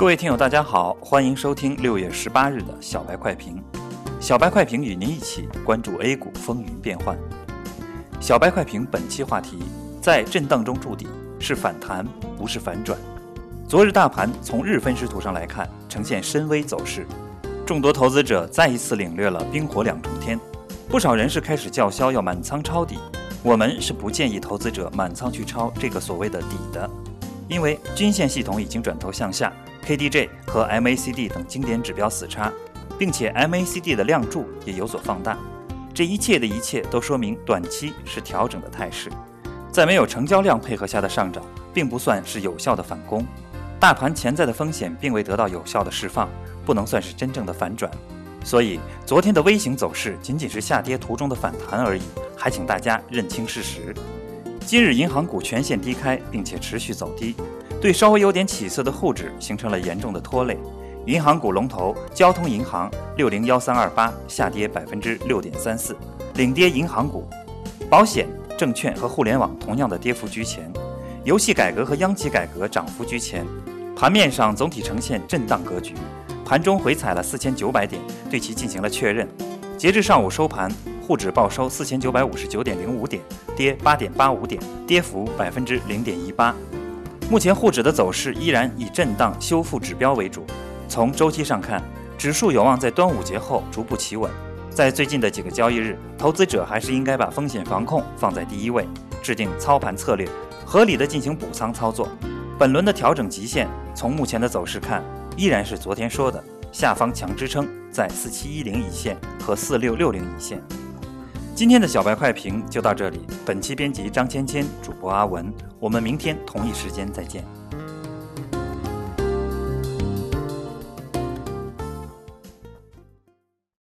各位听友，大家好，欢迎收听六月十八日的小白快评。小白快评与您一起关注 A 股风云变幻。小白快评本期话题：在震荡中筑底是反弹，不是反转。昨日大盘从日分时图上来看，呈现深 V 走势，众多投资者再一次领略了冰火两重天。不少人士开始叫嚣要满仓抄底，我们是不建议投资者满仓去抄这个所谓的底的，因为均线系统已经转头向下。KDJ 和 MACD 等经典指标死叉，并且 MACD 的量柱也有所放大，这一切的一切都说明短期是调整的态势，在没有成交量配合下的上涨，并不算是有效的反攻，大盘潜在的风险并未得到有效的释放，不能算是真正的反转，所以昨天的微型走势仅仅是下跌途中的反弹而已，还请大家认清事实。今日银行股全线低开，并且持续走低。对稍微有点起色的沪指形成了严重的拖累，银行股龙头交通银行六零幺三二八下跌百分之六点三四，领跌银行股，保险、证券和互联网同样的跌幅居前，游戏改革和央企改革涨幅居前，盘面上总体呈现震荡格局，盘中回踩了四千九百点，对其进行了确认。截至上午收盘，沪指报收四千九百五十九点零五点，跌八点八五点，跌幅百分之零点一八。目前沪指的走势依然以震荡修复指标为主。从周期上看，指数有望在端午节后逐步企稳。在最近的几个交易日，投资者还是应该把风险防控放在第一位，制定操盘策略，合理的进行补仓操作。本轮的调整极限，从目前的走势看，依然是昨天说的下方强支撑在四七一零一线和四六六零一线。今天的小白快评就到这里。本期编辑张芊芊，主播阿文。我们明天同一时间再见。